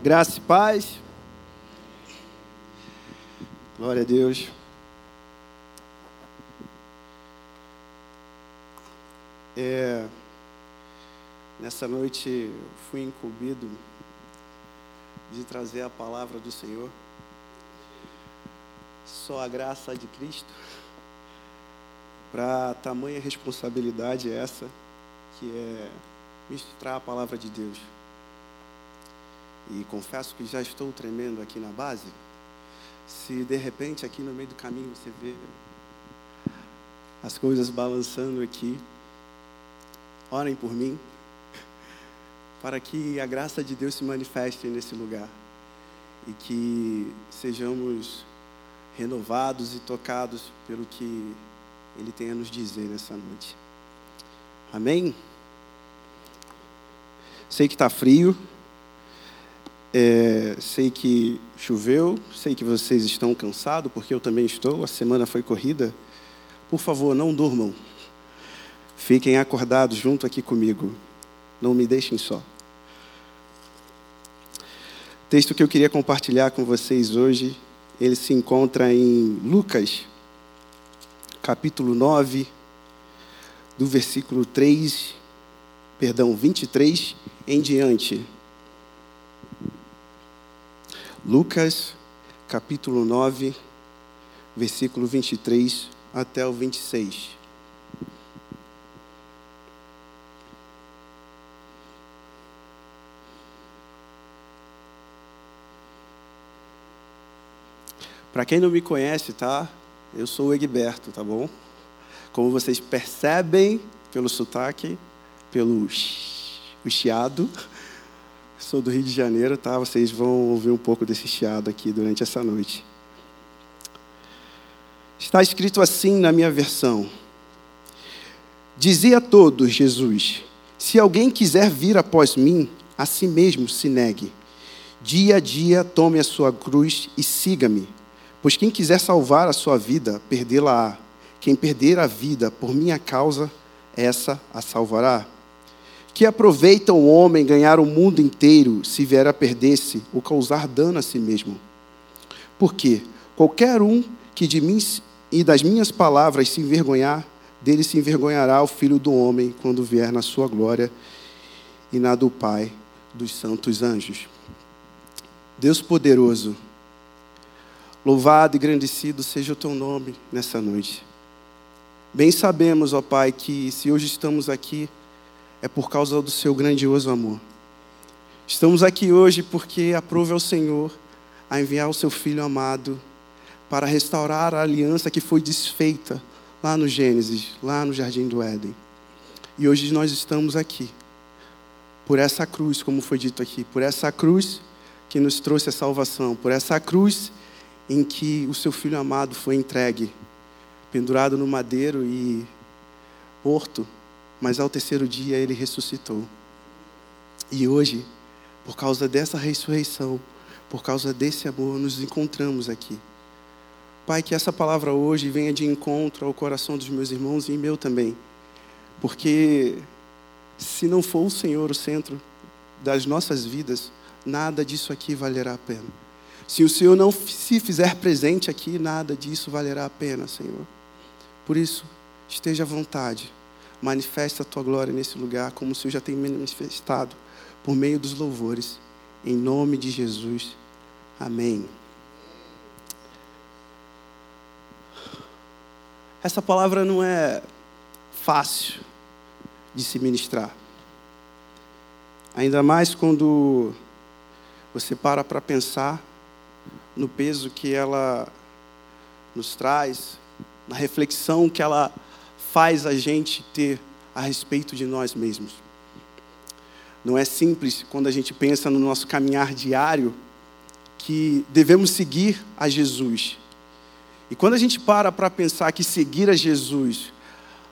Graça e paz. Glória a Deus. É, nessa noite fui incumbido de trazer a palavra do Senhor. Só a graça de Cristo. Para tamanha responsabilidade essa, que é ministrar a palavra de Deus. E confesso que já estou tremendo aqui na base. Se de repente aqui no meio do caminho você vê as coisas balançando aqui, orem por mim, para que a graça de Deus se manifeste nesse lugar e que sejamos renovados e tocados pelo que Ele tem a nos dizer nessa noite. Amém? Sei que está frio, é, sei que choveu, sei que vocês estão cansados, porque eu também estou, a semana foi corrida. Por favor, não durmam. Fiquem acordados junto aqui comigo. Não me deixem só. O texto que eu queria compartilhar com vocês hoje, ele se encontra em Lucas, capítulo 9, do versículo 3, perdão, 23 em diante. Lucas, capítulo 9, versículo 23 até o 26. Para quem não me conhece, tá? Eu sou o Egberto, tá bom? Como vocês percebem pelo sotaque, pelo chiado, sou do Rio de Janeiro, tá? Vocês vão ouvir um pouco desse chiado aqui durante essa noite. Está escrito assim na minha versão: Dizia a todos Jesus: Se alguém quiser vir após mim, a si mesmo se negue. Dia a dia tome a sua cruz e siga-me. Pois quem quiser salvar a sua vida, perdê-la-á. Quem perder a vida por minha causa, essa a salvará. Que aproveita o homem ganhar o mundo inteiro se vier a perder-se ou causar dano a si mesmo? Porque qualquer um que de mim e das minhas palavras se envergonhar, dele se envergonhará o filho do homem quando vier na sua glória e na do Pai dos santos anjos. Deus poderoso, Louvado e engrandecido seja o teu nome nessa noite. Bem sabemos, ó Pai, que se hoje estamos aqui é por causa do seu grandioso amor. Estamos aqui hoje porque aprove ao Senhor a enviar o seu filho amado para restaurar a aliança que foi desfeita lá no Gênesis, lá no jardim do Éden. E hoje nós estamos aqui por essa cruz, como foi dito aqui, por essa cruz que nos trouxe a salvação, por essa cruz em que o seu filho amado foi entregue, pendurado no madeiro e morto, mas ao terceiro dia ele ressuscitou. E hoje, por causa dessa ressurreição, por causa desse amor, nos encontramos aqui. Pai, que essa palavra hoje venha de encontro ao coração dos meus irmãos e meu também. Porque se não for o Senhor o centro das nossas vidas, nada disso aqui valerá a pena. Se o Senhor não se fizer presente aqui, nada disso valerá a pena, Senhor. Por isso, esteja à vontade. Manifesta a tua glória nesse lugar, como o Senhor já tem manifestado, por meio dos louvores. Em nome de Jesus. Amém. Essa palavra não é fácil de se ministrar. Ainda mais quando você para para pensar no peso que ela nos traz, na reflexão que ela faz a gente ter a respeito de nós mesmos. Não é simples quando a gente pensa no nosso caminhar diário que devemos seguir a Jesus. E quando a gente para para pensar que seguir a Jesus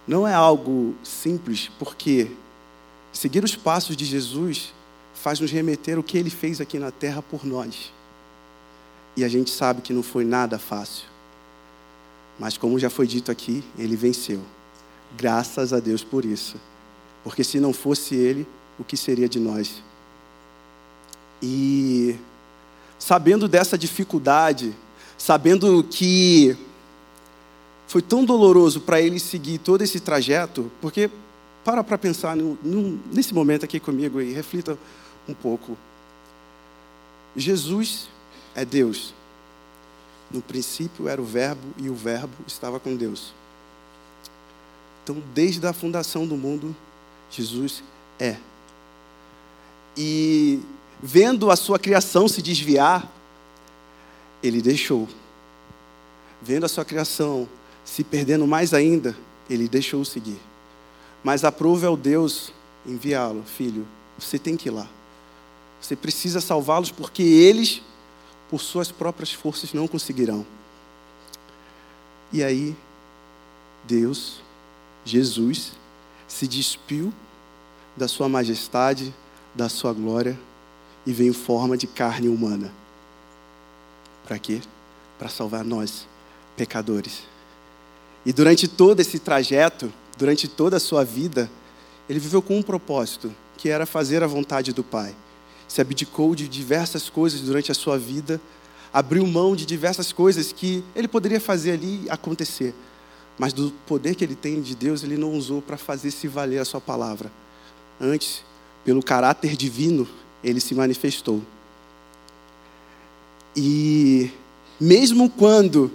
não é algo simples, porque seguir os passos de Jesus faz nos remeter o que ele fez aqui na terra por nós. E a gente sabe que não foi nada fácil. Mas, como já foi dito aqui, ele venceu. Graças a Deus por isso. Porque se não fosse ele, o que seria de nós? E sabendo dessa dificuldade, sabendo que foi tão doloroso para ele seguir todo esse trajeto, porque para para pensar no, no, nesse momento aqui comigo e reflita um pouco. Jesus é Deus. No princípio era o Verbo e o Verbo estava com Deus. Então, desde a fundação do mundo, Jesus é. E vendo a sua criação se desviar, ele deixou. Vendo a sua criação se perdendo mais ainda, ele deixou seguir. Mas aprove ao Deus enviá-lo, filho, você tem que ir lá. Você precisa salvá-los porque eles, por suas próprias forças, não conseguirão. E aí, Deus, Jesus, se despiu da sua majestade, da sua glória e veio em forma de carne humana. Para quê? Para salvar nós, pecadores. E durante todo esse trajeto, durante toda a sua vida, ele viveu com um propósito, que era fazer a vontade do Pai. Se abdicou de diversas coisas durante a sua vida, abriu mão de diversas coisas que ele poderia fazer ali acontecer. Mas do poder que ele tem de Deus, ele não usou para fazer se valer a sua palavra. Antes, pelo caráter divino, ele se manifestou. E mesmo quando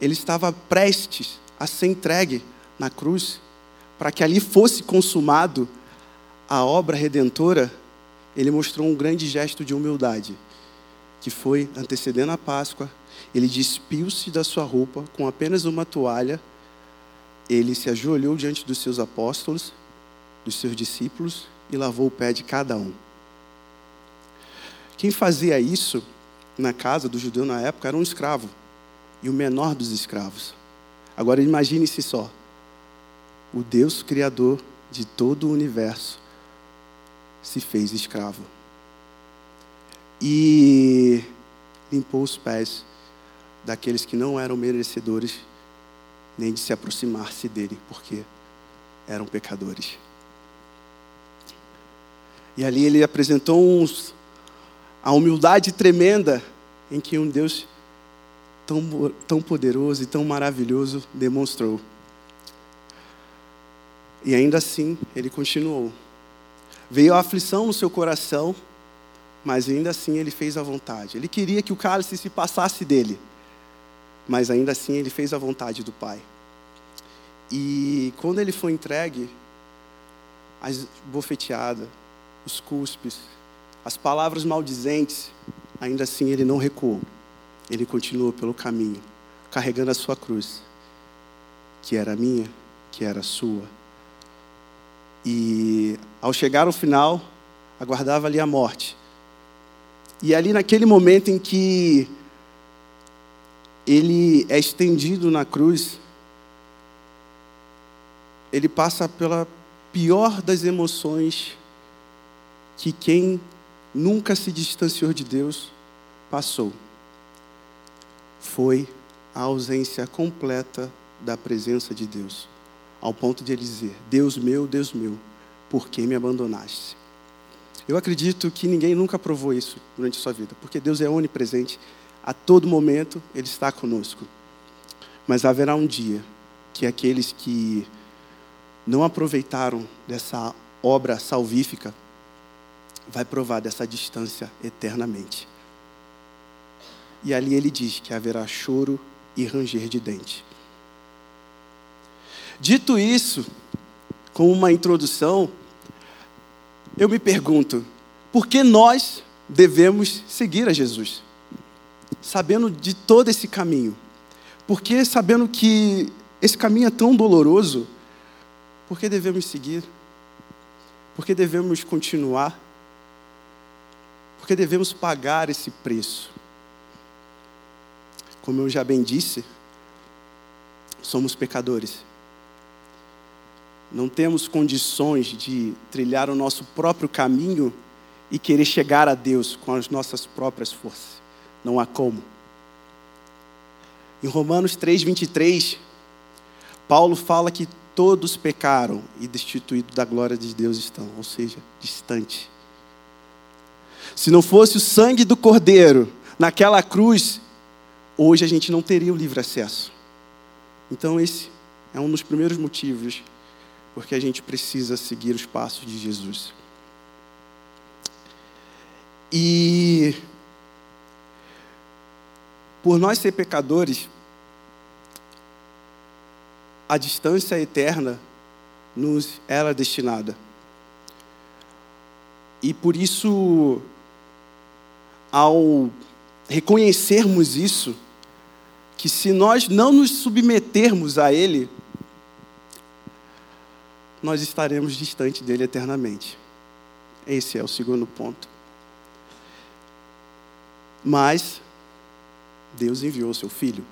ele estava prestes a ser entregue na cruz, para que ali fosse consumado a obra redentora, ele mostrou um grande gesto de humildade, que foi antecedendo a Páscoa, ele despiu-se da sua roupa com apenas uma toalha, ele se ajoelhou diante dos seus apóstolos, dos seus discípulos e lavou o pé de cada um. Quem fazia isso na casa do judeu na época era um escravo e o menor dos escravos. Agora imagine-se só: o Deus Criador de todo o universo se fez escravo e limpou os pés daqueles que não eram merecedores nem de se aproximar-se dele, porque eram pecadores. E ali ele apresentou uns, a humildade tremenda em que um Deus tão, tão poderoso e tão maravilhoso demonstrou. E ainda assim, ele continuou. Veio a aflição no seu coração, mas ainda assim ele fez a vontade. Ele queria que o cálice se passasse dele, mas ainda assim ele fez a vontade do Pai. E quando ele foi entregue, as bofeteadas, os cuspes, as palavras maldizentes, ainda assim ele não recuou ele continuou pelo caminho, carregando a sua cruz, que era minha, que era sua. E ao chegar ao final, aguardava ali a morte. E ali naquele momento em que ele é estendido na cruz, ele passa pela pior das emoções que quem nunca se distanciou de Deus passou foi a ausência completa da presença de Deus, ao ponto de ele dizer: Deus meu, Deus meu, por que me abandonaste? Eu acredito que ninguém nunca provou isso durante a sua vida, porque Deus é onipresente, a todo momento Ele está conosco. Mas haverá um dia que aqueles que não aproveitaram dessa obra salvífica vai provar dessa distância eternamente. E ali ele diz que haverá choro e ranger de dente. Dito isso, com uma introdução, eu me pergunto, por que nós devemos seguir a Jesus? Sabendo de todo esse caminho. Porque sabendo que esse caminho é tão doloroso, por que devemos seguir? Por que devemos continuar? Por que devemos pagar esse preço? Como eu já bem disse, somos pecadores. Não temos condições de trilhar o nosso próprio caminho e querer chegar a Deus com as nossas próprias forças. Não há como. Em Romanos 3:23, Paulo fala que todos pecaram e destituídos da glória de Deus estão, ou seja, distante. Se não fosse o sangue do Cordeiro naquela cruz, hoje a gente não teria o livre acesso. Então, esse é um dos primeiros motivos porque a gente precisa seguir os passos de Jesus. E por nós ser pecadores, a distância eterna nos era destinada. E por isso, ao reconhecermos isso, que se nós não nos submetermos a Ele, nós estaremos distante dele eternamente. Esse é o segundo ponto. Mas Deus enviou seu filho.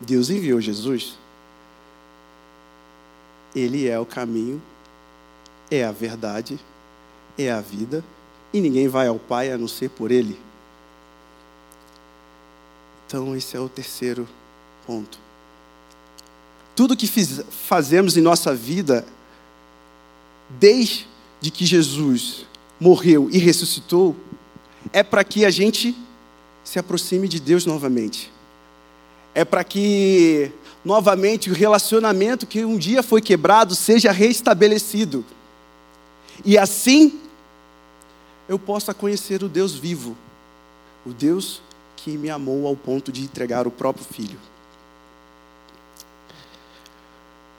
Deus enviou Jesus. Ele é o caminho, é a verdade, é a vida, e ninguém vai ao Pai a não ser por Ele. Então, esse é o terceiro ponto. Tudo que fiz, fazemos em nossa vida, desde que Jesus morreu e ressuscitou, é para que a gente se aproxime de Deus novamente. É para que novamente o relacionamento que um dia foi quebrado seja restabelecido. E assim eu possa conhecer o Deus vivo, o Deus que me amou ao ponto de entregar o próprio filho.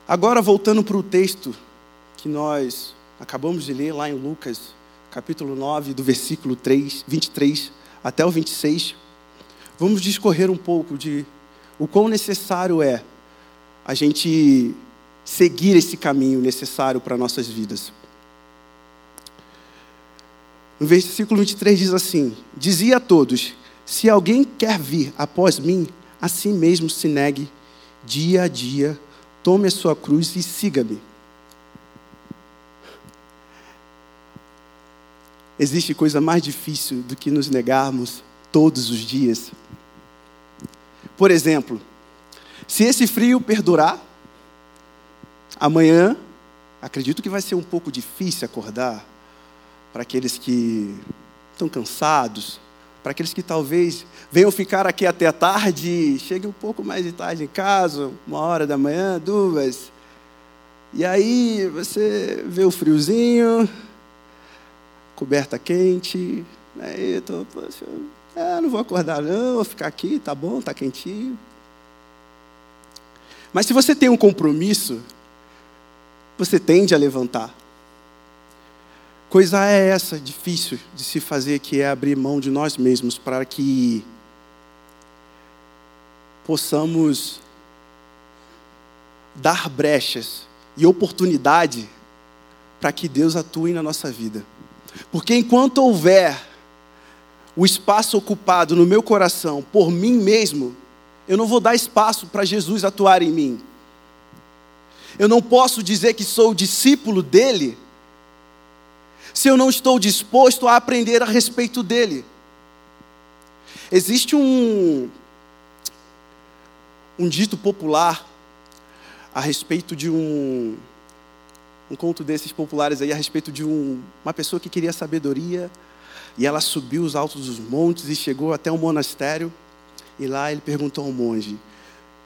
Agora, voltando para o texto que nós acabamos de ler lá em Lucas, capítulo 9, do versículo 3, 23 até o 26, vamos discorrer um pouco de o quão necessário é a gente seguir esse caminho necessário para nossas vidas. No versículo 23 diz assim: Dizia a todos: Se alguém quer vir após mim, a si mesmo se negue dia a dia Tome a sua cruz e siga-me. Existe coisa mais difícil do que nos negarmos todos os dias. Por exemplo, se esse frio perdurar, amanhã, acredito que vai ser um pouco difícil acordar para aqueles que estão cansados, para aqueles que talvez venham ficar aqui até a tarde, cheguem um pouco mais de tarde em casa, uma hora da manhã, duas. E aí você vê o friozinho, coberta quente, aí tô, poxa, é, não vou acordar não, vou ficar aqui, tá bom, tá quentinho. Mas se você tem um compromisso, você tende a levantar. Coisa é essa difícil de se fazer, que é abrir mão de nós mesmos para que possamos dar brechas e oportunidade para que Deus atue na nossa vida. Porque enquanto houver o espaço ocupado no meu coração por mim mesmo, eu não vou dar espaço para Jesus atuar em mim. Eu não posso dizer que sou discípulo dele se eu não estou disposto a aprender a respeito dele. Existe um, um dito popular a respeito de um, um conto desses populares aí, a respeito de um, uma pessoa que queria sabedoria, e ela subiu os altos dos montes e chegou até um monastério, e lá ele perguntou ao monge: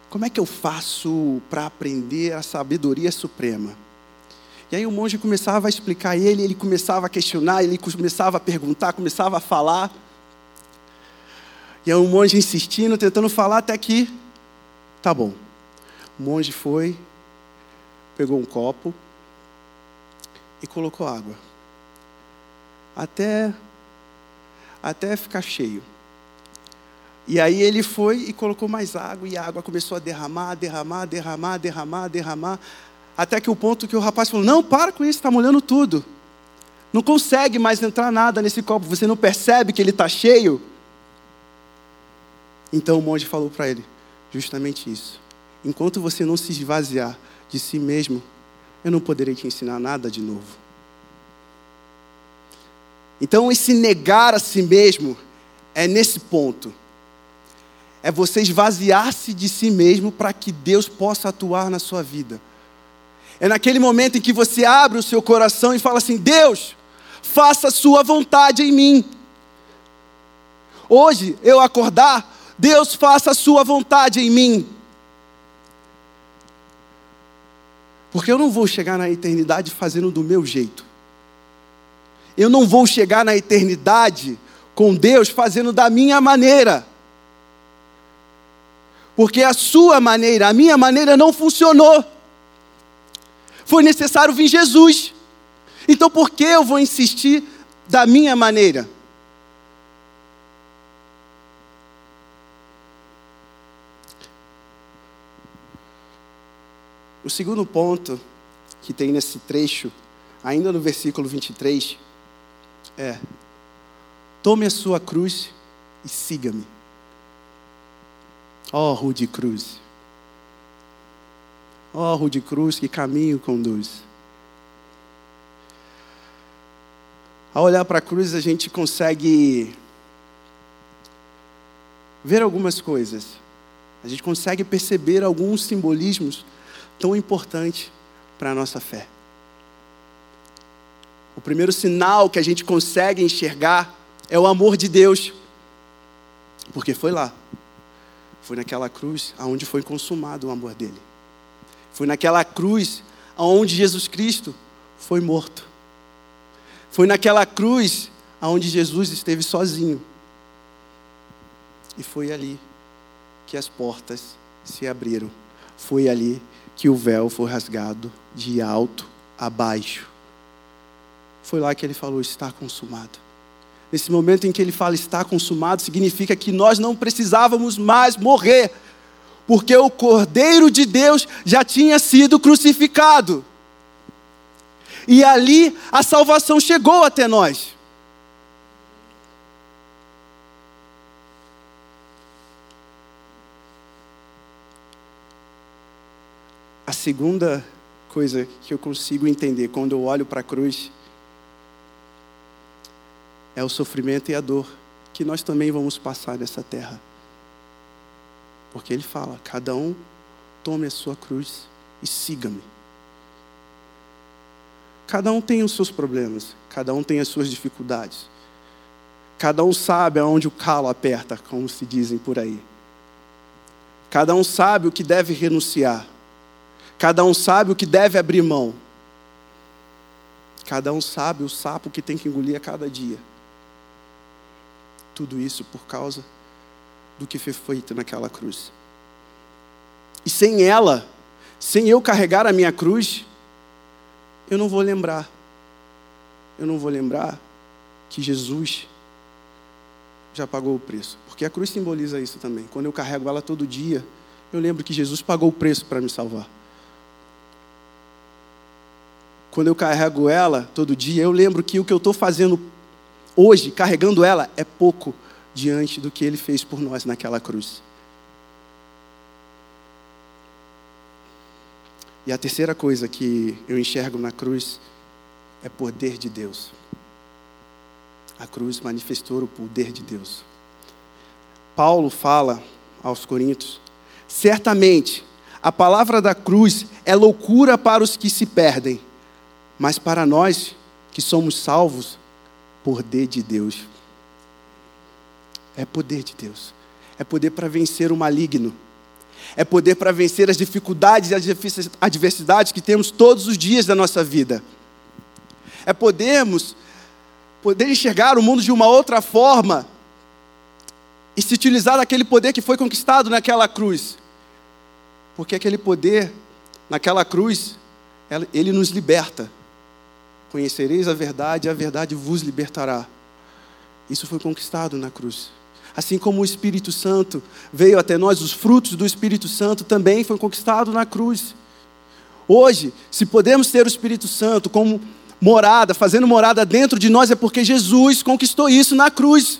Como é que eu faço para aprender a sabedoria suprema? E aí o monge começava a explicar a ele, ele começava a questionar, ele começava a perguntar, começava a falar. E aí o monge insistindo, tentando falar, até que, tá bom. O monge foi, pegou um copo e colocou água. Até, até ficar cheio. E aí ele foi e colocou mais água, e a água começou a derramar, derramar, derramar, derramar, derramar, até que o ponto que o rapaz falou: Não, para com isso, está molhando tudo. Não consegue mais entrar nada nesse copo. Você não percebe que ele está cheio? Então o monge falou para ele: Justamente isso. Enquanto você não se esvaziar de si mesmo, eu não poderei te ensinar nada de novo. Então, esse negar a si mesmo é nesse ponto. É você esvaziar-se de si mesmo para que Deus possa atuar na sua vida. É naquele momento em que você abre o seu coração e fala assim: Deus, faça a sua vontade em mim. Hoje eu acordar, Deus faça a sua vontade em mim. Porque eu não vou chegar na eternidade fazendo do meu jeito. Eu não vou chegar na eternidade com Deus fazendo da minha maneira. Porque a sua maneira, a minha maneira não funcionou. Foi necessário vir Jesus. Então por que eu vou insistir da minha maneira? O segundo ponto que tem nesse trecho, ainda no versículo 23, é: tome a sua cruz e siga-me. Ó oh, Rude Cruz. Ó Rude Cruz, que caminho conduz. Ao olhar para a cruz, a gente consegue ver algumas coisas. A gente consegue perceber alguns simbolismos tão importantes para a nossa fé. O primeiro sinal que a gente consegue enxergar é o amor de Deus. Porque foi lá. Foi naquela cruz aonde foi consumado o amor dele. Foi naquela cruz aonde Jesus Cristo foi morto. Foi naquela cruz aonde Jesus esteve sozinho. E foi ali que as portas se abriram. Foi ali que o véu foi rasgado de alto a baixo. Foi lá que ele falou: está consumado. Nesse momento em que ele fala está consumado, significa que nós não precisávamos mais morrer, porque o Cordeiro de Deus já tinha sido crucificado. E ali a salvação chegou até nós. A segunda coisa que eu consigo entender quando eu olho para a cruz é o sofrimento e a dor que nós também vamos passar nessa terra. Porque ele fala: cada um tome a sua cruz e siga-me. Cada um tem os seus problemas, cada um tem as suas dificuldades. Cada um sabe aonde o calo aperta, como se dizem por aí. Cada um sabe o que deve renunciar. Cada um sabe o que deve abrir mão. Cada um sabe o sapo que tem que engolir a cada dia. Tudo isso por causa do que foi feito naquela cruz. E sem ela, sem eu carregar a minha cruz, eu não vou lembrar. Eu não vou lembrar que Jesus já pagou o preço. Porque a cruz simboliza isso também. Quando eu carrego ela todo dia, eu lembro que Jesus pagou o preço para me salvar. Quando eu carrego ela todo dia, eu lembro que o que eu estou fazendo hoje, carregando ela, é pouco diante do que ele fez por nós naquela cruz. E a terceira coisa que eu enxergo na cruz é poder de Deus. A cruz manifestou o poder de Deus. Paulo fala aos Coríntios: certamente a palavra da cruz é loucura para os que se perdem, mas para nós que somos salvos, poder de Deus. É poder de Deus. É poder para vencer o maligno é poder para vencer as dificuldades e as adversidades que temos todos os dias da nossa vida. É podermos poder enxergar o mundo de uma outra forma e se utilizar daquele poder que foi conquistado naquela cruz. Porque aquele poder naquela cruz, ele nos liberta. Conhecereis a verdade e a verdade vos libertará. Isso foi conquistado na cruz. Assim como o Espírito Santo veio até nós, os frutos do Espírito Santo também foram conquistados na cruz. Hoje, se podemos ter o Espírito Santo como morada, fazendo morada dentro de nós, é porque Jesus conquistou isso na cruz.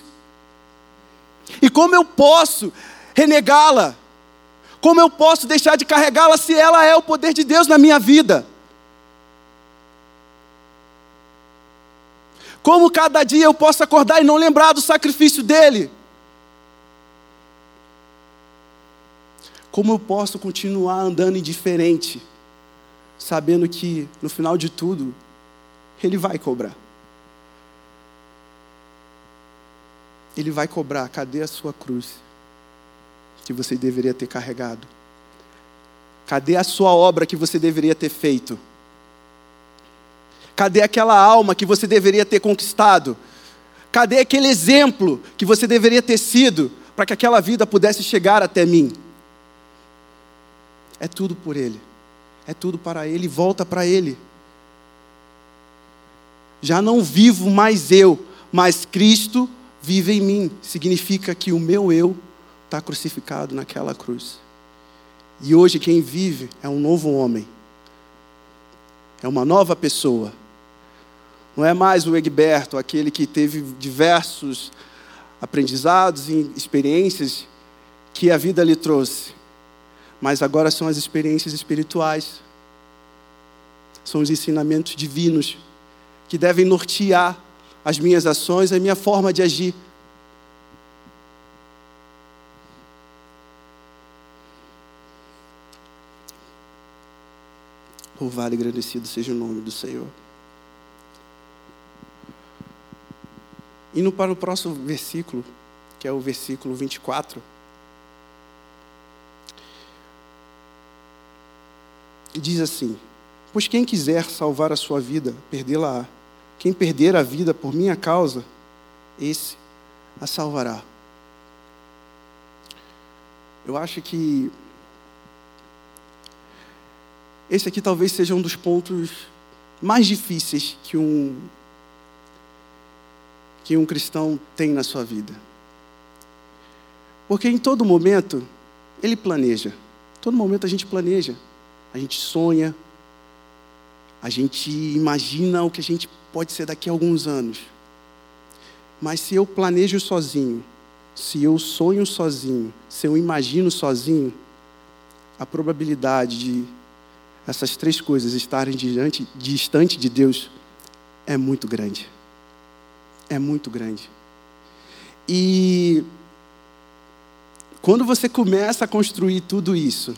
E como eu posso renegá-la? Como eu posso deixar de carregá-la se ela é o poder de Deus na minha vida? Como cada dia eu posso acordar e não lembrar do sacrifício dele? Como eu posso continuar andando indiferente, sabendo que no final de tudo, Ele vai cobrar? Ele vai cobrar: cadê a sua cruz? Que você deveria ter carregado. Cadê a sua obra que você deveria ter feito? Cadê aquela alma que você deveria ter conquistado? Cadê aquele exemplo que você deveria ter sido para que aquela vida pudesse chegar até mim? É tudo por Ele, é tudo para Ele, volta para Ele. Já não vivo mais eu, mas Cristo vive em mim. Significa que o meu eu está crucificado naquela cruz. E hoje quem vive é um novo homem, é uma nova pessoa. Não é mais o Egberto, aquele que teve diversos aprendizados e experiências que a vida lhe trouxe, mas agora são as experiências espirituais, são os ensinamentos divinos que devem nortear as minhas ações, a minha forma de agir. Louvado e agradecido seja o nome do Senhor. Indo para o próximo versículo, que é o versículo 24. Diz assim: Pois quem quiser salvar a sua vida, perdê-la-á. Quem perder a vida por minha causa, esse a salvará. Eu acho que esse aqui talvez seja um dos pontos mais difíceis que um que um cristão tem na sua vida. Porque em todo momento ele planeja. Todo momento a gente planeja, a gente sonha, a gente imagina o que a gente pode ser daqui a alguns anos. Mas se eu planejo sozinho, se eu sonho sozinho, se eu imagino sozinho, a probabilidade de essas três coisas estarem diante, distante de Deus é muito grande. É muito grande. E quando você começa a construir tudo isso,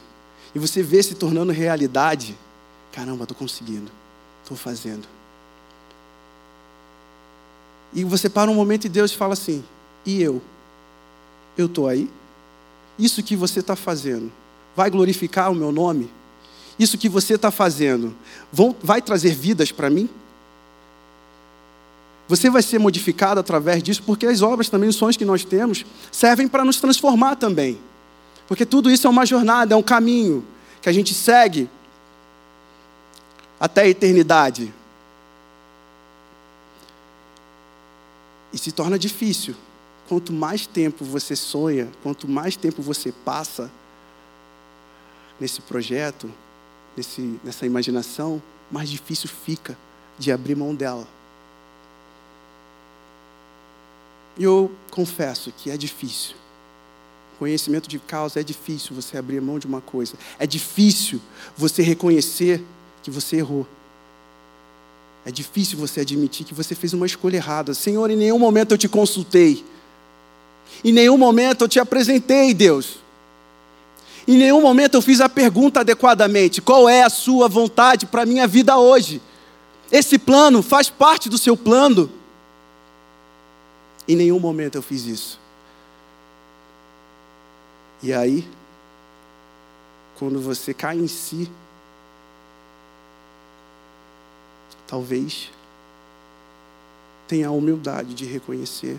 e você vê se tornando realidade, caramba, estou conseguindo, estou fazendo. E você para um momento e Deus fala assim: e eu? Eu estou aí? Isso que você está fazendo vai glorificar o meu nome? Isso que você está fazendo vai trazer vidas para mim? Você vai ser modificado através disso, porque as obras também, os sonhos que nós temos, servem para nos transformar também. Porque tudo isso é uma jornada, é um caminho que a gente segue até a eternidade. E se torna difícil. Quanto mais tempo você sonha, quanto mais tempo você passa nesse projeto, nesse, nessa imaginação, mais difícil fica de abrir mão dela. E eu confesso que é difícil. Conhecimento de causa é difícil você abrir mão de uma coisa. É difícil você reconhecer que você errou. É difícil você admitir que você fez uma escolha errada. Senhor, em nenhum momento eu te consultei. Em nenhum momento eu te apresentei, Deus. Em nenhum momento eu fiz a pergunta adequadamente: qual é a sua vontade para a minha vida hoje? Esse plano faz parte do seu plano. Em nenhum momento eu fiz isso. E aí, quando você cai em si, talvez tenha a humildade de reconhecer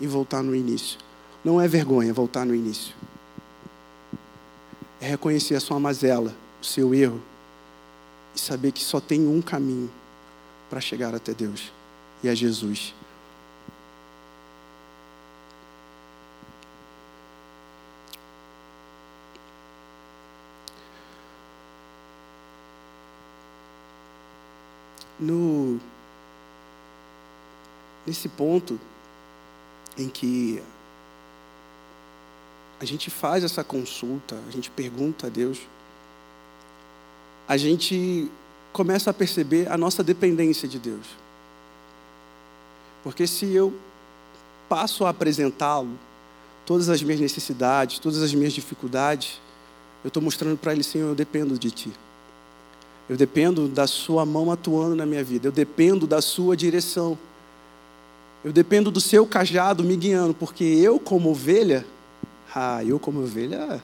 e voltar no início. Não é vergonha voltar no início. É reconhecer a sua mazela, o seu erro e saber que só tem um caminho para chegar até Deus e é Jesus. No, nesse ponto em que a gente faz essa consulta, a gente pergunta a Deus, a gente começa a perceber a nossa dependência de Deus. Porque se eu passo a apresentá-lo todas as minhas necessidades, todas as minhas dificuldades, eu estou mostrando para Ele, Senhor, eu dependo de Ti. Eu dependo da Sua mão atuando na minha vida. Eu dependo da Sua direção. Eu dependo do seu cajado me guiando, porque eu, como ovelha, ah, eu, como ovelha,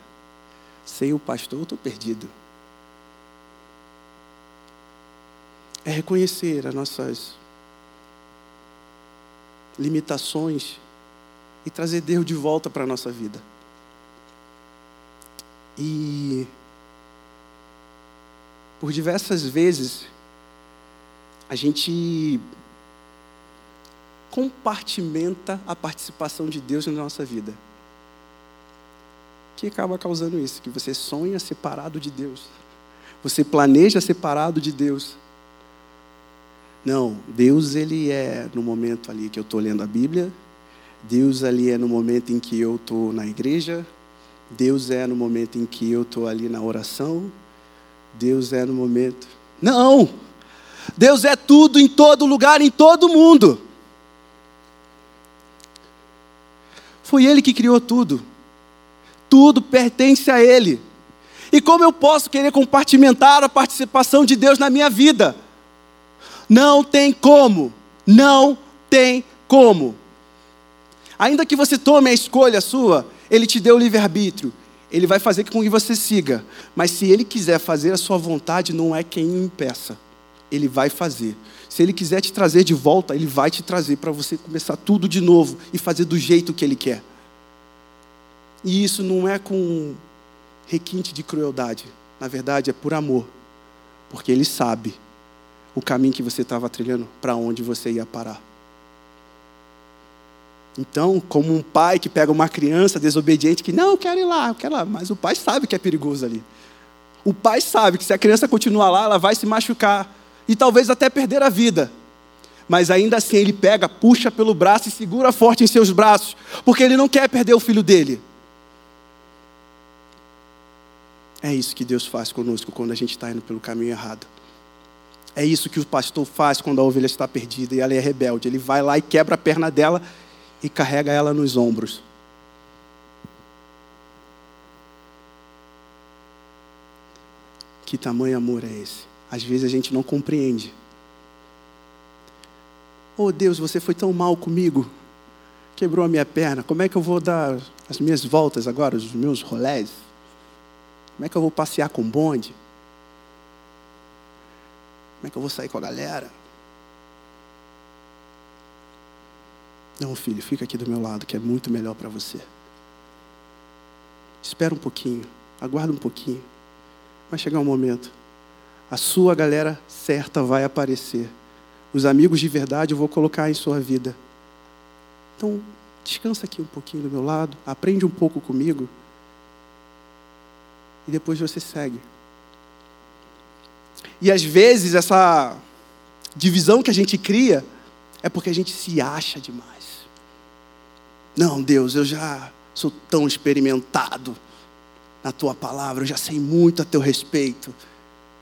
sem o pastor, estou perdido. É reconhecer as nossas limitações e trazer Deus de volta para a nossa vida. E por diversas vezes a gente compartimenta a participação de Deus na nossa vida. Que acaba causando isso, que você sonha separado de Deus. Você planeja separado de Deus. Não, Deus ele é no momento ali que eu estou lendo a Bíblia, Deus ali é no momento em que eu estou na igreja, Deus é no momento em que eu estou ali na oração, Deus é no momento. Não! Deus é tudo em todo lugar, em todo mundo. Foi Ele que criou tudo. Tudo pertence a Ele. E como eu posso querer compartimentar a participação de Deus na minha vida? Não tem como. Não tem como. Ainda que você tome a escolha sua, Ele te deu o livre-arbítrio. Ele vai fazer com que você siga. Mas se Ele quiser fazer a sua vontade, não é quem o impeça. Ele vai fazer. Se Ele quiser te trazer de volta, Ele vai te trazer para você começar tudo de novo e fazer do jeito que Ele quer. E isso não é com requinte de crueldade. Na verdade, é por amor. Porque Ele sabe o caminho que você estava trilhando, para onde você ia parar. Então, como um pai que pega uma criança desobediente que não, eu quero ir lá, eu quero ir lá, mas o pai sabe que é perigoso ali. O pai sabe que se a criança continuar lá, ela vai se machucar e talvez até perder a vida. Mas ainda assim ele pega, puxa pelo braço e segura forte em seus braços, porque ele não quer perder o filho dele. É isso que Deus faz conosco quando a gente está indo pelo caminho errado. É isso que o pastor faz quando a ovelha está perdida e ela é rebelde. Ele vai lá e quebra a perna dela e carrega ela nos ombros. Que tamanho amor é esse? Às vezes a gente não compreende. Oh Deus, você foi tão mal comigo, quebrou a minha perna. Como é que eu vou dar as minhas voltas agora, os meus rolés? Como é que eu vou passear com bonde? Como é que eu vou sair com a galera? Não, filho, fica aqui do meu lado, que é muito melhor para você. Espera um pouquinho, aguarda um pouquinho. Vai chegar um momento. A sua galera certa vai aparecer. Os amigos de verdade eu vou colocar em sua vida. Então, descansa aqui um pouquinho do meu lado, aprende um pouco comigo. E depois você segue. E às vezes essa divisão que a gente cria é porque a gente se acha demais. Não, Deus, eu já sou tão experimentado na tua palavra, eu já sei muito a teu respeito.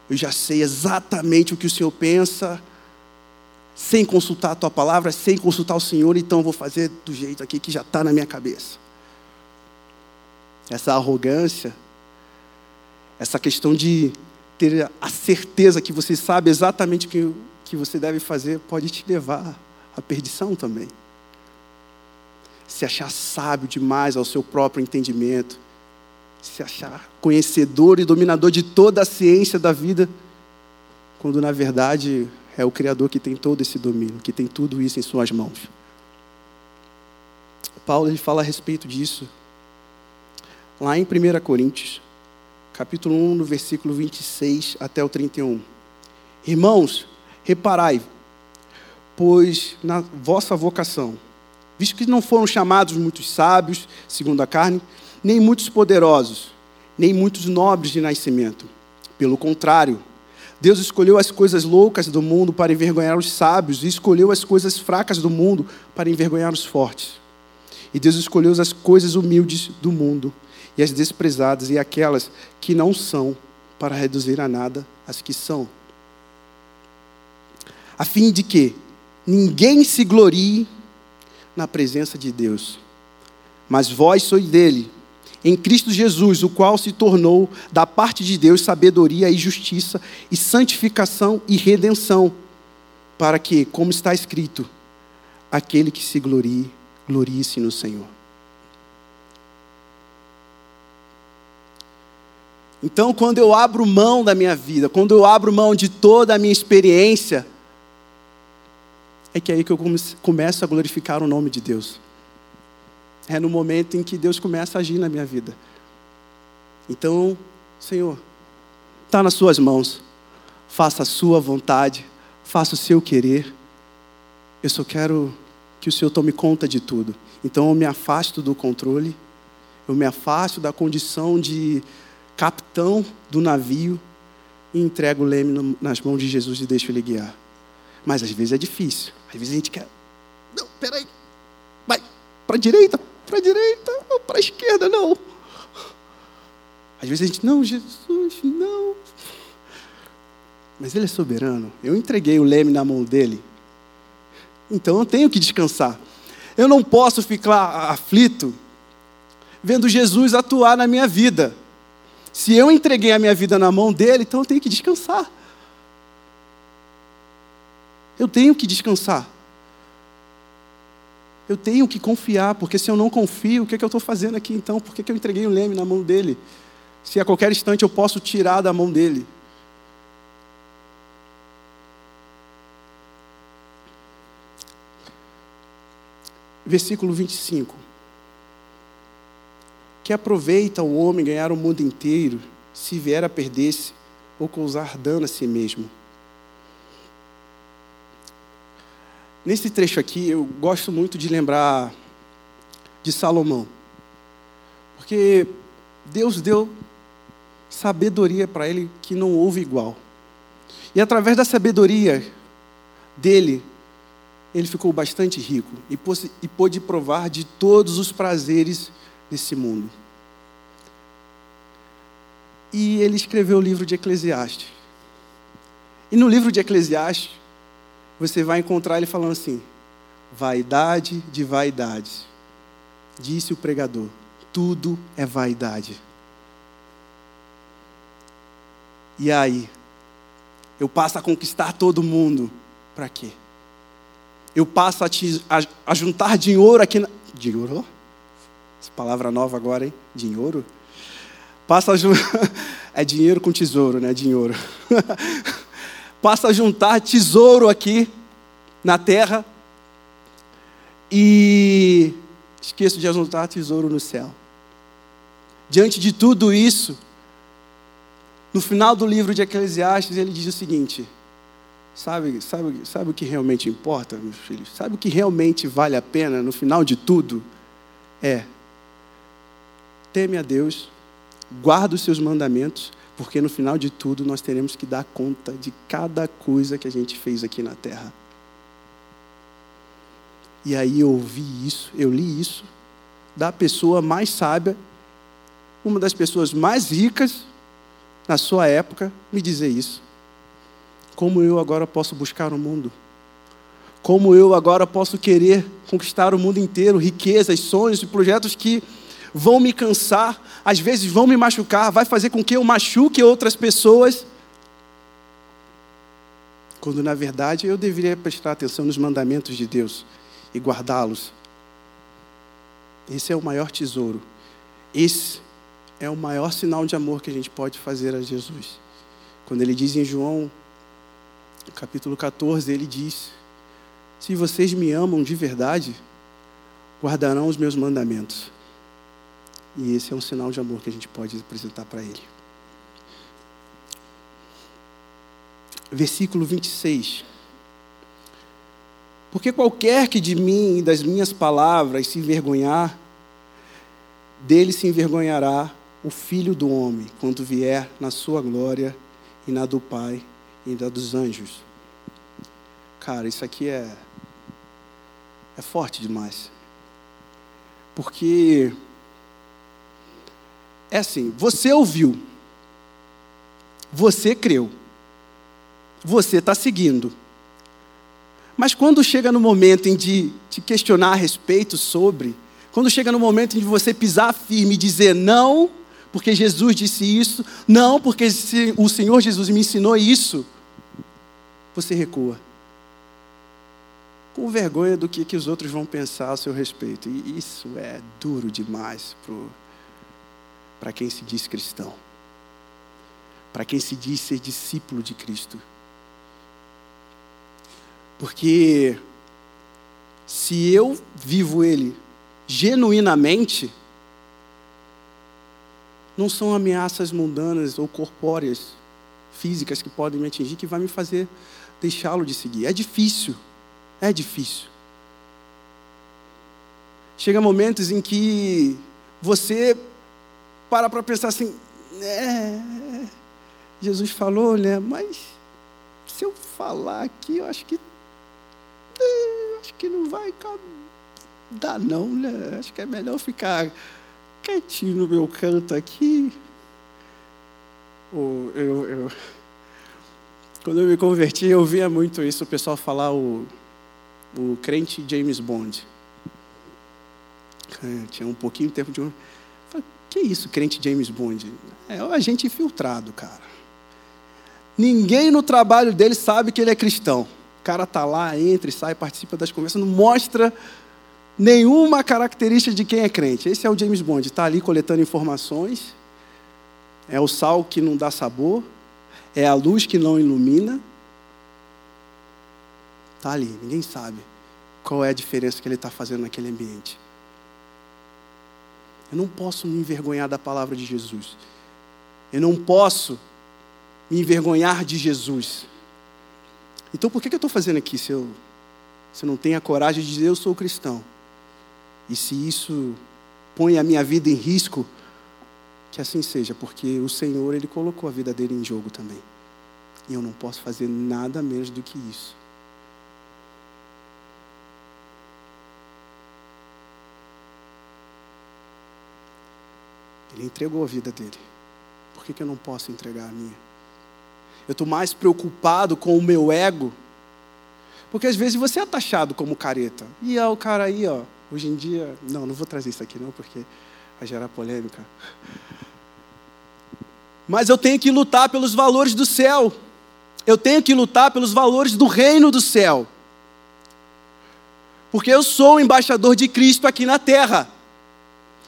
Eu já sei exatamente o que o Senhor pensa, sem consultar a tua palavra, sem consultar o Senhor, então eu vou fazer do jeito aqui que já está na minha cabeça. Essa arrogância, essa questão de ter a certeza que você sabe exatamente o que, que você deve fazer, pode te levar à perdição também. Se achar sábio demais ao seu próprio entendimento, se achar conhecedor e dominador de toda a ciência da vida, quando na verdade é o Criador que tem todo esse domínio, que tem tudo isso em suas mãos. Paulo ele fala a respeito disso lá em 1 Coríntios, capítulo 1, no versículo 26 até o 31. Irmãos, reparai, pois na vossa vocação, visto que não foram chamados muitos sábios, segundo a carne, nem muitos poderosos, nem muitos nobres de nascimento. Pelo contrário, Deus escolheu as coisas loucas do mundo para envergonhar os sábios, e escolheu as coisas fracas do mundo para envergonhar os fortes. E Deus escolheu as coisas humildes do mundo e as desprezadas e aquelas que não são, para reduzir a nada as que são. A fim de que ninguém se glorie na presença de Deus. Mas vós sois dele, em Cristo Jesus, o qual se tornou da parte de Deus sabedoria e justiça e santificação e redenção, para que, como está escrito, aquele que se glorie, glorie-se no Senhor. Então, quando eu abro mão da minha vida, quando eu abro mão de toda a minha experiência, é que é aí que eu começo a glorificar o nome de Deus. É no momento em que Deus começa a agir na minha vida. Então, Senhor, está nas Suas mãos. Faça a Sua vontade, faça o seu querer. Eu só quero que o Senhor tome conta de tudo. Então, eu me afasto do controle, eu me afasto da condição de capitão do navio e entrego o leme nas mãos de Jesus e deixo ele guiar. Mas às vezes é difícil. Às vezes a gente quer. Não, peraí. Vai para a direita, para a direita, ou para a esquerda, não. Às vezes a gente, não, Jesus, não. Mas ele é soberano. Eu entreguei o leme na mão dele. Então eu tenho que descansar. Eu não posso ficar aflito vendo Jesus atuar na minha vida. Se eu entreguei a minha vida na mão dele, então eu tenho que descansar. Eu tenho que descansar. Eu tenho que confiar, porque se eu não confio, o que, é que eu estou fazendo aqui então? Por que, que eu entreguei o leme na mão dele? Se a qualquer instante eu posso tirar da mão dele. Versículo 25 que aproveita o homem ganhar o mundo inteiro, se vier a perder-se ou causar dano a si mesmo. Nesse trecho aqui, eu gosto muito de lembrar de Salomão, porque Deus deu sabedoria para ele que não houve igual. E através da sabedoria dele, ele ficou bastante rico e pôde provar de todos os prazeres desse mundo. E ele escreveu o livro de Eclesiastes. E no livro de Eclesiastes, você vai encontrar ele falando assim: vaidade de vaidades. Disse o pregador: tudo é vaidade. E aí? Eu passo a conquistar todo mundo. Para quê? Eu passo a, te, a, a juntar dinheiro aqui na. Dinheiro? Essa palavra nova agora, hein? Dinheiro? Passa a é dinheiro com tesouro, né? Dinheiro. Passa a juntar tesouro aqui na terra e esqueço de juntar tesouro no céu. Diante de tudo isso, no final do livro de Eclesiastes, ele diz o seguinte: sabe, sabe, sabe o que realmente importa, meus filhos? Sabe o que realmente vale a pena no final de tudo? É teme a Deus, guarda os seus mandamentos, porque no final de tudo nós teremos que dar conta de cada coisa que a gente fez aqui na terra. E aí eu ouvi isso, eu li isso, da pessoa mais sábia, uma das pessoas mais ricas na sua época, me dizer isso. Como eu agora posso buscar o mundo? Como eu agora posso querer conquistar o mundo inteiro, riquezas, sonhos e projetos que vão me cansar, às vezes vão me machucar, vai fazer com que eu machuque outras pessoas. Quando na verdade eu deveria prestar atenção nos mandamentos de Deus e guardá-los. Esse é o maior tesouro. Esse é o maior sinal de amor que a gente pode fazer a Jesus. Quando ele diz em João, capítulo 14, ele diz: Se vocês me amam de verdade, guardarão os meus mandamentos. E esse é um sinal de amor que a gente pode apresentar para Ele. Versículo 26. Porque qualquer que de mim e das minhas palavras se envergonhar, dele se envergonhará o Filho do Homem, quando vier na sua glória e na do Pai e na dos anjos. Cara, isso aqui é, é forte demais. Porque é assim: você ouviu, você creu, você está seguindo. Mas quando chega no momento em de te questionar a respeito sobre, quando chega no momento em de você pisar firme e dizer não, porque Jesus disse isso, não, porque o Senhor Jesus me ensinou isso, você recua. com vergonha do que, que os outros vão pensar a seu respeito. E isso é duro demais para quem se diz cristão, para quem se diz ser discípulo de Cristo. Porque se eu vivo Ele genuinamente, não são ameaças mundanas ou corpóreas, físicas que podem me atingir, que vai me fazer deixá-lo de seguir. É difícil, é difícil. Chega momentos em que você para para pensar assim, é, Jesus falou, né? Mas se eu falar aqui, eu acho que é, acho que não vai dar não, né? Acho que é melhor ficar quietinho no meu canto aqui. Eu, eu, eu, quando eu me converti, eu via muito isso, o pessoal falar o, o crente James Bond. É, tinha um pouquinho de tempo de. Que isso, crente James Bond? É o agente infiltrado, cara. Ninguém no trabalho dele sabe que ele é cristão. O cara tá lá, entra e sai, participa das conversas, não mostra nenhuma característica de quem é crente. Esse é o James Bond, está ali coletando informações. É o sal que não dá sabor, é a luz que não ilumina. Está ali, ninguém sabe qual é a diferença que ele está fazendo naquele ambiente. Eu não posso me envergonhar da palavra de Jesus. Eu não posso me envergonhar de Jesus. Então por que eu estou fazendo aqui se eu, se eu não tenho a coragem de dizer eu sou cristão? E se isso põe a minha vida em risco, que assim seja, porque o Senhor, Ele colocou a vida dele em jogo também. E eu não posso fazer nada menos do que isso. Ele entregou a vida dele. Por que, que eu não posso entregar a minha? Eu estou mais preocupado com o meu ego. Porque às vezes você é taxado como careta. E é o cara aí, ó, Hoje em dia, não, não vou trazer isso aqui não, porque vai gerar polêmica. Mas eu tenho que lutar pelos valores do céu. Eu tenho que lutar pelos valores do reino do céu. Porque eu sou o embaixador de Cristo aqui na terra.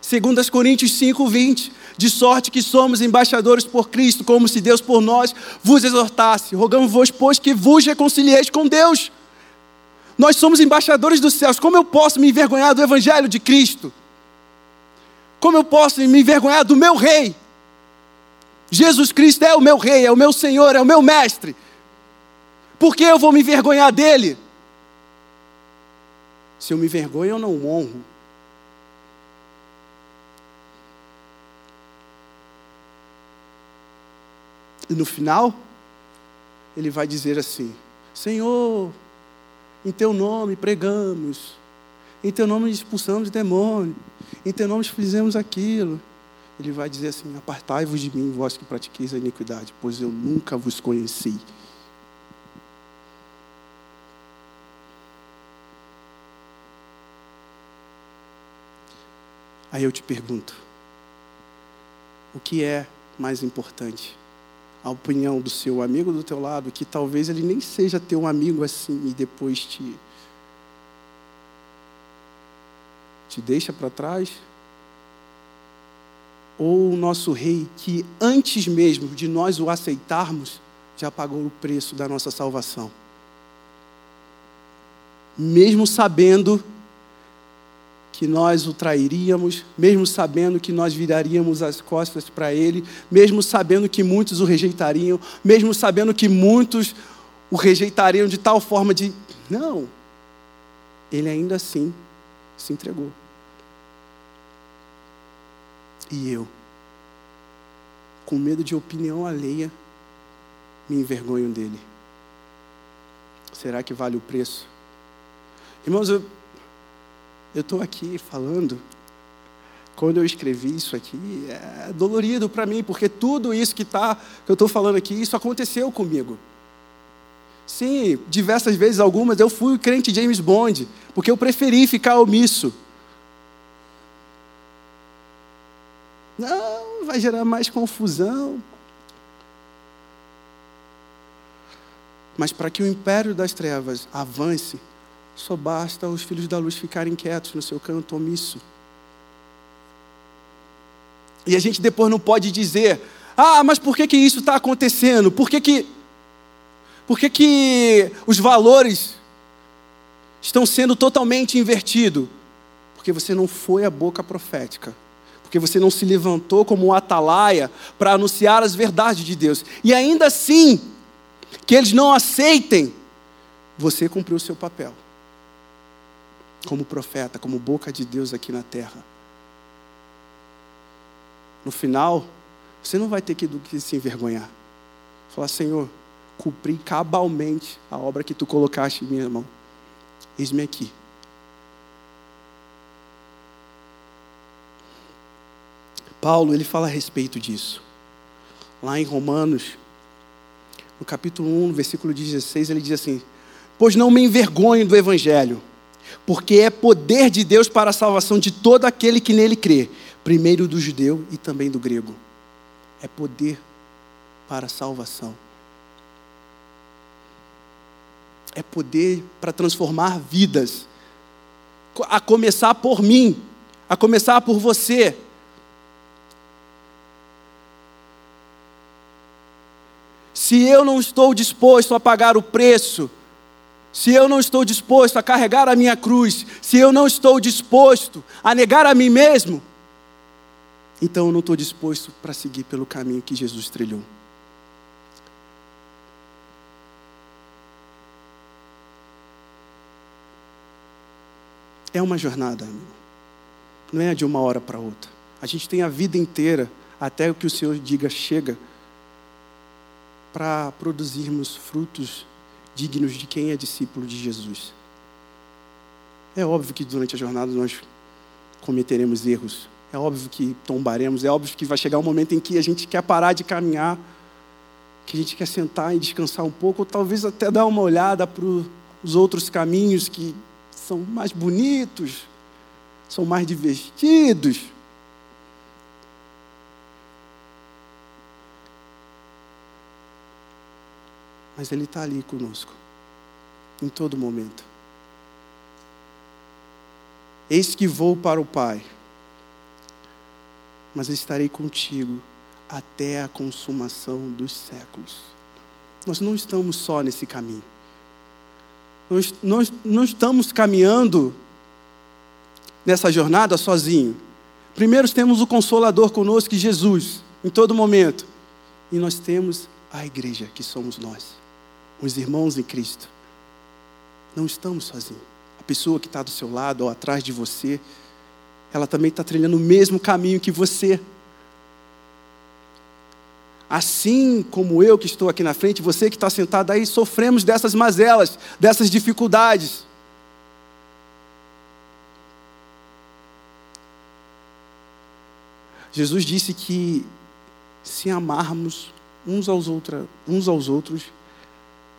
Segundo as Coríntios 5, 20. De sorte que somos embaixadores por Cristo, como se Deus por nós vos exortasse. Rogamos-vos, pois, que vos reconcilieis com Deus. Nós somos embaixadores dos céus. Como eu posso me envergonhar do Evangelho de Cristo? Como eu posso me envergonhar do meu Rei? Jesus Cristo é o meu Rei, é o meu Senhor, é o meu Mestre. Por que eu vou me envergonhar dele? Se eu me envergonho, eu não honro. E no final, ele vai dizer assim: Senhor, em teu nome pregamos. Em teu nome expulsamos demônio. Em teu nome fizemos aquilo. Ele vai dizer assim: Apartai-vos de mim, vós que pratiqueis a iniquidade, pois eu nunca vos conheci. Aí eu te pergunto: o que é mais importante? A opinião do seu amigo do teu lado, que talvez ele nem seja teu amigo assim e depois te te deixa para trás? Ou o nosso rei que antes mesmo de nós o aceitarmos, já pagou o preço da nossa salvação? Mesmo sabendo que nós o trairíamos, mesmo sabendo que nós viraríamos as costas para ele, mesmo sabendo que muitos o rejeitariam, mesmo sabendo que muitos o rejeitariam de tal forma de não, ele ainda assim se entregou. E eu, com medo de opinião alheia, me envergonho dele. Será que vale o preço? Irmãos, eu eu estou aqui falando, quando eu escrevi isso aqui, é dolorido para mim, porque tudo isso que, tá, que eu estou falando aqui, isso aconteceu comigo. Sim, diversas vezes, algumas, eu fui o crente James Bond, porque eu preferi ficar omisso. Não, vai gerar mais confusão. Mas para que o império das trevas avance, Só basta os filhos da luz ficarem quietos no seu canto omisso. E a gente depois não pode dizer, ah, mas por que, que isso está acontecendo? Por que, que, por que, que os valores estão sendo totalmente invertidos? Porque você não foi a boca profética. Porque você não se levantou como um atalaia para anunciar as verdades de Deus. E ainda assim, que eles não aceitem, você cumpriu o seu papel. Como profeta, como boca de Deus aqui na terra no final, você não vai ter que, do que se envergonhar. Falar, Senhor, cumpri cabalmente a obra que tu colocaste em minha mão. Eis-me aqui. Paulo, ele fala a respeito disso. Lá em Romanos, no capítulo 1, no versículo 16, ele diz assim: Pois não me envergonho do evangelho, porque é poder de Deus para a salvação de todo aquele que nele crê primeiro do judeu e também do grego. É poder para a salvação. É poder para transformar vidas. A começar por mim, a começar por você. Se eu não estou disposto a pagar o preço, se eu não estou disposto a carregar a minha cruz, se eu não estou disposto a negar a mim mesmo, então eu não estou disposto para seguir pelo caminho que Jesus trilhou. É uma jornada, amigo. Não é de uma hora para outra. A gente tem a vida inteira até o que o Senhor diga chega para produzirmos frutos dignos de quem é discípulo de Jesus. É óbvio que durante a jornada nós cometeremos erros, é óbvio que tombaremos, é óbvio que vai chegar um momento em que a gente quer parar de caminhar, que a gente quer sentar e descansar um pouco, ou talvez até dar uma olhada para os outros caminhos que são mais bonitos, são mais divertidos. Mas Ele está ali conosco, em todo momento. Eis que vou para o Pai mas estarei contigo até a consumação dos séculos. Nós não estamos só nesse caminho. Nós, nós não estamos caminhando nessa jornada sozinho. Primeiro temos o Consolador conosco, Jesus, em todo momento. E nós temos a igreja, que somos nós, os irmãos em Cristo. Não estamos sozinhos. A pessoa que está do seu lado ou atrás de você, ela também está trilhando o mesmo caminho que você. Assim como eu que estou aqui na frente, você que está sentado aí, sofremos dessas mazelas, dessas dificuldades. Jesus disse que se amarmos uns aos, outra, uns aos outros,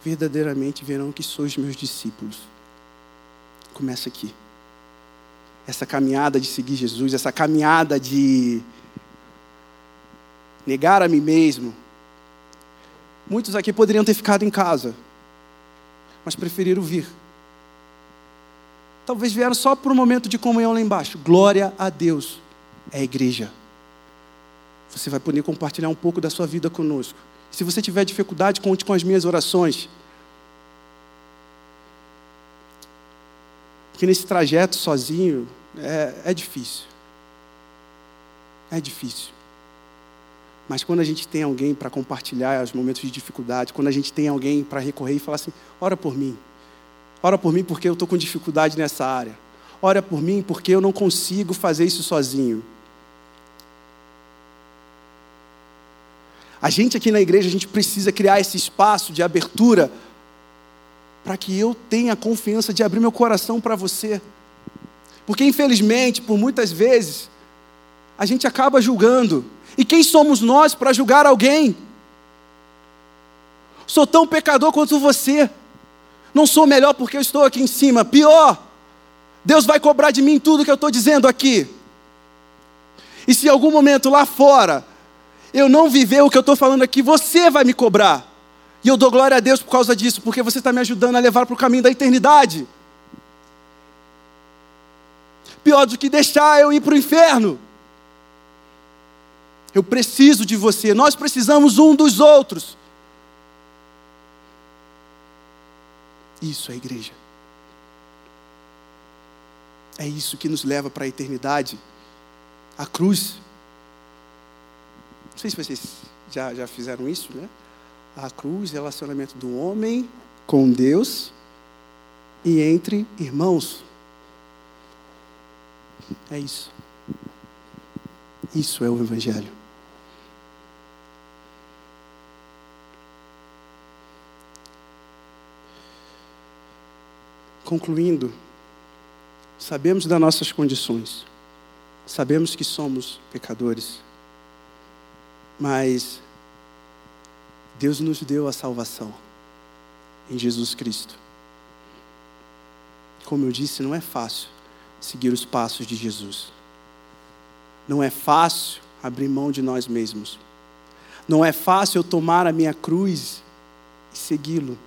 verdadeiramente verão que sois meus discípulos. Começa aqui essa caminhada de seguir Jesus, essa caminhada de negar a mim mesmo. Muitos aqui poderiam ter ficado em casa, mas preferiram vir. Talvez vieram só por um momento de comunhão lá embaixo. Glória a Deus, é a igreja. Você vai poder compartilhar um pouco da sua vida conosco. Se você tiver dificuldade, conte com as minhas orações. Porque nesse trajeto sozinho é, é difícil. É difícil. Mas quando a gente tem alguém para compartilhar os momentos de dificuldade, quando a gente tem alguém para recorrer e falar assim: ora por mim. Ora por mim porque eu estou com dificuldade nessa área. Ora por mim porque eu não consigo fazer isso sozinho. A gente aqui na igreja, a gente precisa criar esse espaço de abertura para que eu tenha a confiança de abrir meu coração para você. Porque, infelizmente, por muitas vezes, a gente acaba julgando. E quem somos nós para julgar alguém? Sou tão pecador quanto você. Não sou melhor porque eu estou aqui em cima. Pior, Deus vai cobrar de mim tudo que eu estou dizendo aqui. E se em algum momento lá fora eu não viver o que eu estou falando aqui, você vai me cobrar. E eu dou glória a Deus por causa disso, porque você está me ajudando a levar para o caminho da eternidade. pior do que deixar eu ir para o inferno. Eu preciso de você, nós precisamos um dos outros. Isso é igreja. É isso que nos leva para a eternidade. A cruz. Não sei se vocês já, já fizeram isso, né? A cruz, relacionamento do homem com Deus e entre irmãos. É isso. Isso é o Evangelho. Concluindo, sabemos das nossas condições, sabemos que somos pecadores, mas Deus nos deu a salvação em Jesus Cristo. Como eu disse, não é fácil seguir os passos de Jesus. Não é fácil abrir mão de nós mesmos. Não é fácil eu tomar a minha cruz e segui-lo.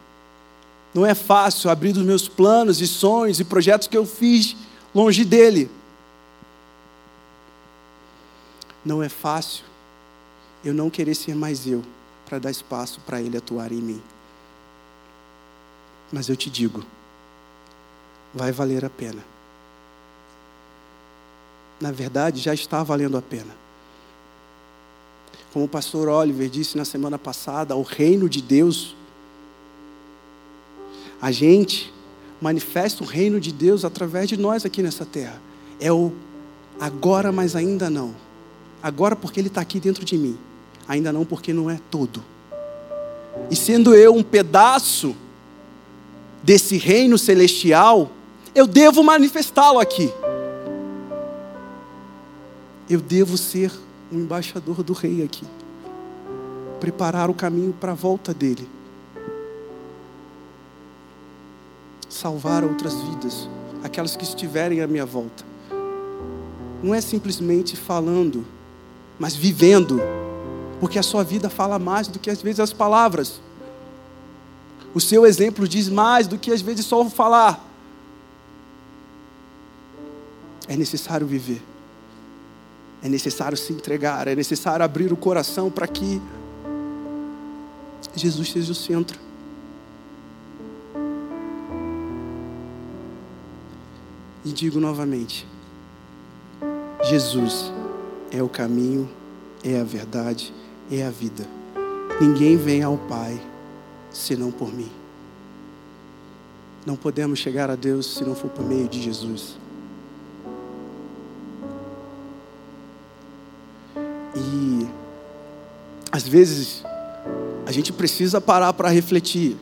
Não é fácil abrir os meus planos e sonhos e projetos que eu fiz longe dele. Não é fácil eu não querer ser mais eu para dar espaço para ele atuar em mim. Mas eu te digo, vai valer a pena. Na verdade, já está valendo a pena. Como o pastor Oliver disse na semana passada, o reino de Deus a gente manifesta o reino de Deus através de nós aqui nessa terra. É o agora, mas ainda não. Agora porque Ele está aqui dentro de mim. Ainda não porque não é todo. E sendo eu um pedaço desse reino celestial, eu devo manifestá-lo aqui. Eu devo ser um embaixador do rei aqui. Preparar o caminho para a volta dele. salvar outras vidas, aquelas que estiverem à minha volta. Não é simplesmente falando, mas vivendo, porque a sua vida fala mais do que às vezes as palavras. O seu exemplo diz mais do que às vezes só falar. É necessário viver. É necessário se entregar, é necessário abrir o coração para que Jesus seja o centro. E digo novamente: Jesus é o caminho, é a verdade, é a vida. Ninguém vem ao Pai senão por mim. Não podemos chegar a Deus se não for por meio de Jesus. E às vezes a gente precisa parar para refletir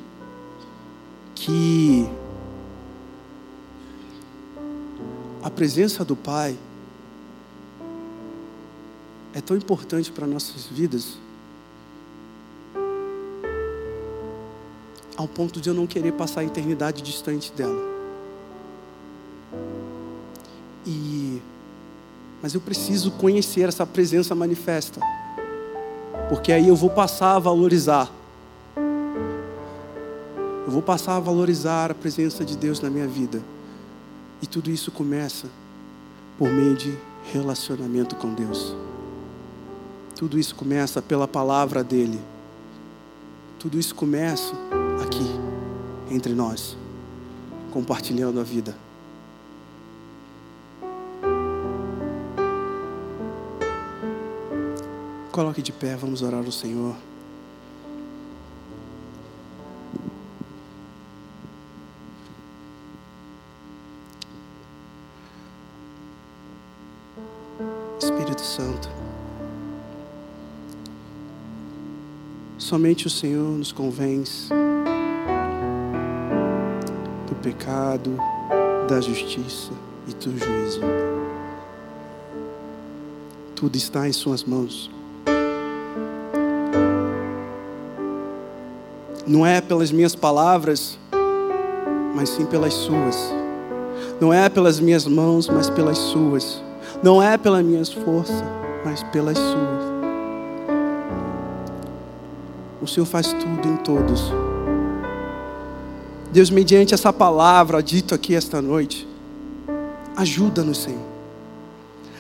que a presença do Pai é tão importante para nossas vidas, ao ponto de eu não querer passar a eternidade distante dela. E mas eu preciso conhecer essa presença manifesta, porque aí eu vou passar a valorizar. Eu vou passar a valorizar a presença de Deus na minha vida. E tudo isso começa por meio de relacionamento com Deus. Tudo isso começa pela palavra dele. Tudo isso começa aqui, entre nós, compartilhando a vida. Coloque de pé, vamos orar ao Senhor. Somente o Senhor nos convence do pecado, da justiça e do juízo. Tudo está em Suas mãos. Não é pelas minhas palavras, mas sim pelas Suas. Não é pelas minhas mãos, mas pelas Suas. Não é pelas minhas forças, mas pelas Suas. Senhor faz tudo em todos. Deus, mediante essa palavra dito aqui esta noite, ajuda-nos, Senhor.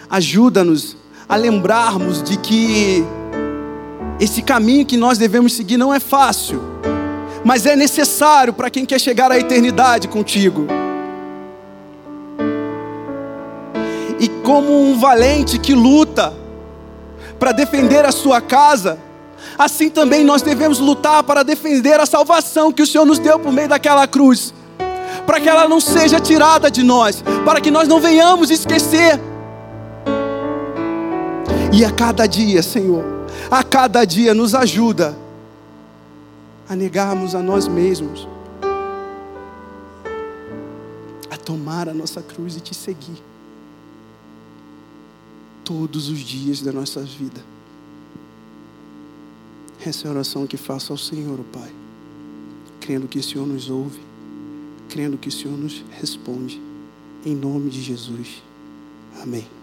ajuda-nos a lembrarmos de que esse caminho que nós devemos seguir não é fácil, mas é necessário para quem quer chegar à eternidade contigo. E como um valente que luta para defender a sua casa, assim também nós devemos lutar para defender a salvação que o Senhor nos deu por meio daquela cruz, para que ela não seja tirada de nós, para que nós não venhamos esquecer. E a cada dia, Senhor, a cada dia nos ajuda a negarmos a nós mesmos, a tomar a nossa cruz e te seguir todos os dias da nossa vida. Essa é a oração que faço ao Senhor, o Pai, crendo que o Senhor nos ouve, crendo que o Senhor nos responde, em nome de Jesus. Amém.